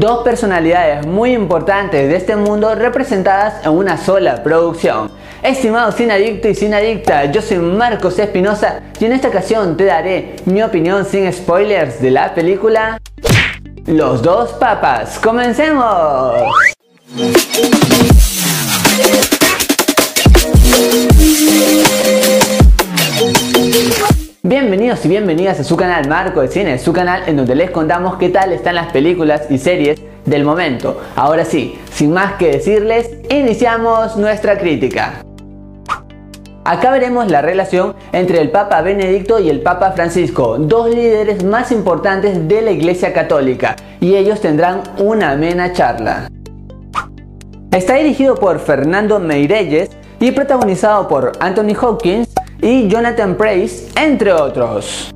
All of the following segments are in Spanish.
dos personalidades muy importantes de este mundo representadas en una sola producción. Estimado sin adicto y sin adicta, yo soy Marcos Espinosa y en esta ocasión te daré mi opinión sin spoilers de la película Los dos papas. ¡Comencemos! Y bienvenidas a su canal Marco de Cine, su canal en donde les contamos qué tal están las películas y series del momento. Ahora sí, sin más que decirles, iniciamos nuestra crítica. Acá veremos la relación entre el Papa Benedicto y el Papa Francisco, dos líderes más importantes de la Iglesia Católica, y ellos tendrán una amena charla. Está dirigido por Fernando Meirelles y protagonizado por Anthony Hopkins, y Jonathan Price, entre otros.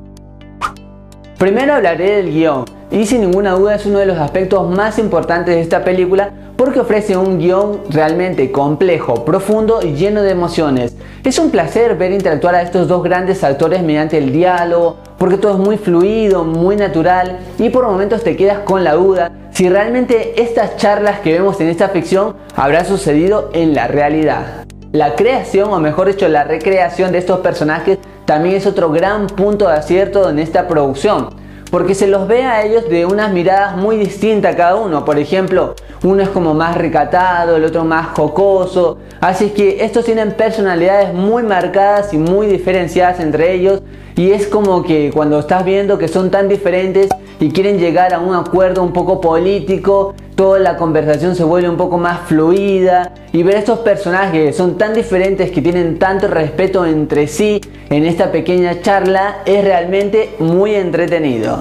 Primero hablaré del guion, y sin ninguna duda es uno de los aspectos más importantes de esta película porque ofrece un guion realmente complejo, profundo y lleno de emociones. Es un placer ver interactuar a estos dos grandes actores mediante el diálogo, porque todo es muy fluido, muy natural y por momentos te quedas con la duda si realmente estas charlas que vemos en esta ficción habrá sucedido en la realidad. La creación, o mejor dicho, la recreación de estos personajes también es otro gran punto de acierto en esta producción, porque se los ve a ellos de unas miradas muy distintas cada uno. Por ejemplo, uno es como más recatado, el otro más jocoso. Así que estos tienen personalidades muy marcadas y muy diferenciadas entre ellos. Y es como que cuando estás viendo que son tan diferentes y quieren llegar a un acuerdo un poco político, toda la conversación se vuelve un poco más fluida y ver estos personajes que son tan diferentes que tienen tanto respeto entre sí en esta pequeña charla es realmente muy entretenido.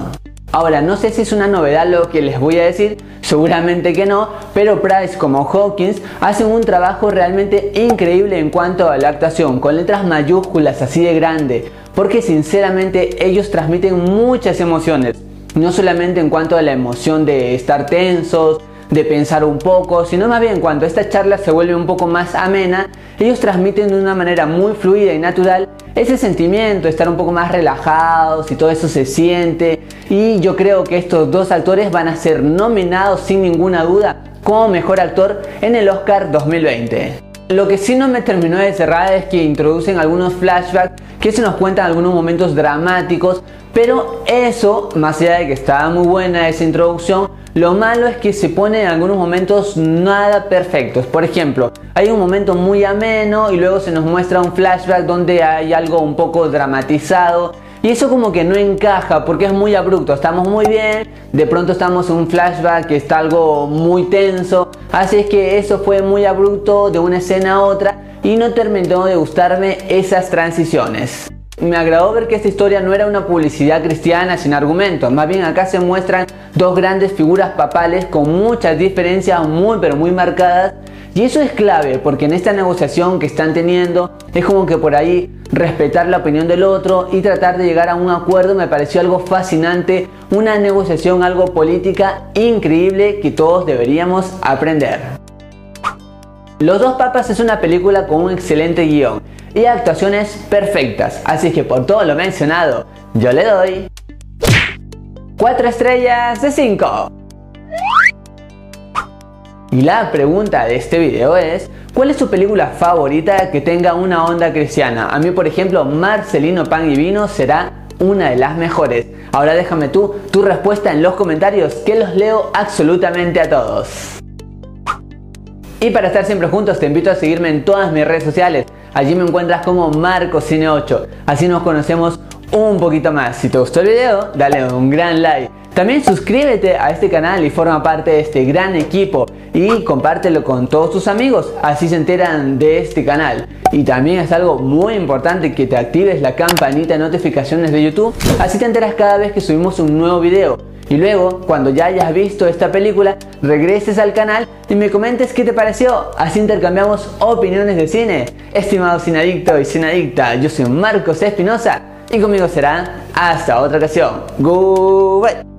Ahora, no sé si es una novedad lo que les voy a decir, seguramente que no, pero Price como Hawkins hacen un trabajo realmente increíble en cuanto a la actuación, con letras mayúsculas así de grande, porque sinceramente ellos transmiten muchas emociones, no solamente en cuanto a la emoción de estar tensos, de pensar un poco, sino más bien cuando esta charla se vuelve un poco más amena, ellos transmiten de una manera muy fluida y natural ese sentimiento, estar un poco más relajados y todo eso se siente. Y yo creo que estos dos actores van a ser nominados sin ninguna duda como mejor actor en el Oscar 2020. Lo que sí no me terminó de cerrar es que introducen algunos flashbacks que se nos cuentan algunos momentos dramáticos, pero eso, más allá de que estaba muy buena esa introducción, lo malo es que se pone en algunos momentos nada perfectos. Por ejemplo, hay un momento muy ameno y luego se nos muestra un flashback donde hay algo un poco dramatizado. Y eso como que no encaja porque es muy abrupto. Estamos muy bien, de pronto estamos en un flashback que está algo muy tenso. Así es que eso fue muy abrupto de una escena a otra y no terminó de gustarme esas transiciones. Me agradó ver que esta historia no era una publicidad cristiana sin argumentos, más bien acá se muestran dos grandes figuras papales con muchas diferencias muy pero muy marcadas y eso es clave porque en esta negociación que están teniendo es como que por ahí respetar la opinión del otro y tratar de llegar a un acuerdo me pareció algo fascinante, una negociación algo política increíble que todos deberíamos aprender. Los dos papas es una película con un excelente guion y actuaciones perfectas. Así que por todo lo mencionado, yo le doy 4 estrellas de 5. Y la pregunta de este video es, ¿cuál es tu película favorita que tenga una onda cristiana? A mí, por ejemplo, Marcelino Pan y Vino será una de las mejores. Ahora déjame tú tu respuesta en los comentarios que los leo absolutamente a todos. Y para estar siempre juntos te invito a seguirme en todas mis redes sociales. Allí me encuentras como MarcoCine8. Así nos conocemos un poquito más. Si te gustó el video, dale un gran like. También suscríbete a este canal y forma parte de este gran equipo y compártelo con todos tus amigos, así se enteran de este canal. Y también es algo muy importante que te actives la campanita de notificaciones de YouTube, así te enteras cada vez que subimos un nuevo video. Y luego, cuando ya hayas visto esta película, regreses al canal y me comentes qué te pareció. Así intercambiamos opiniones de cine. Estimado cinadicto y cinadicta, yo soy Marcos Espinosa y conmigo será hasta otra ocasión. Goodbye.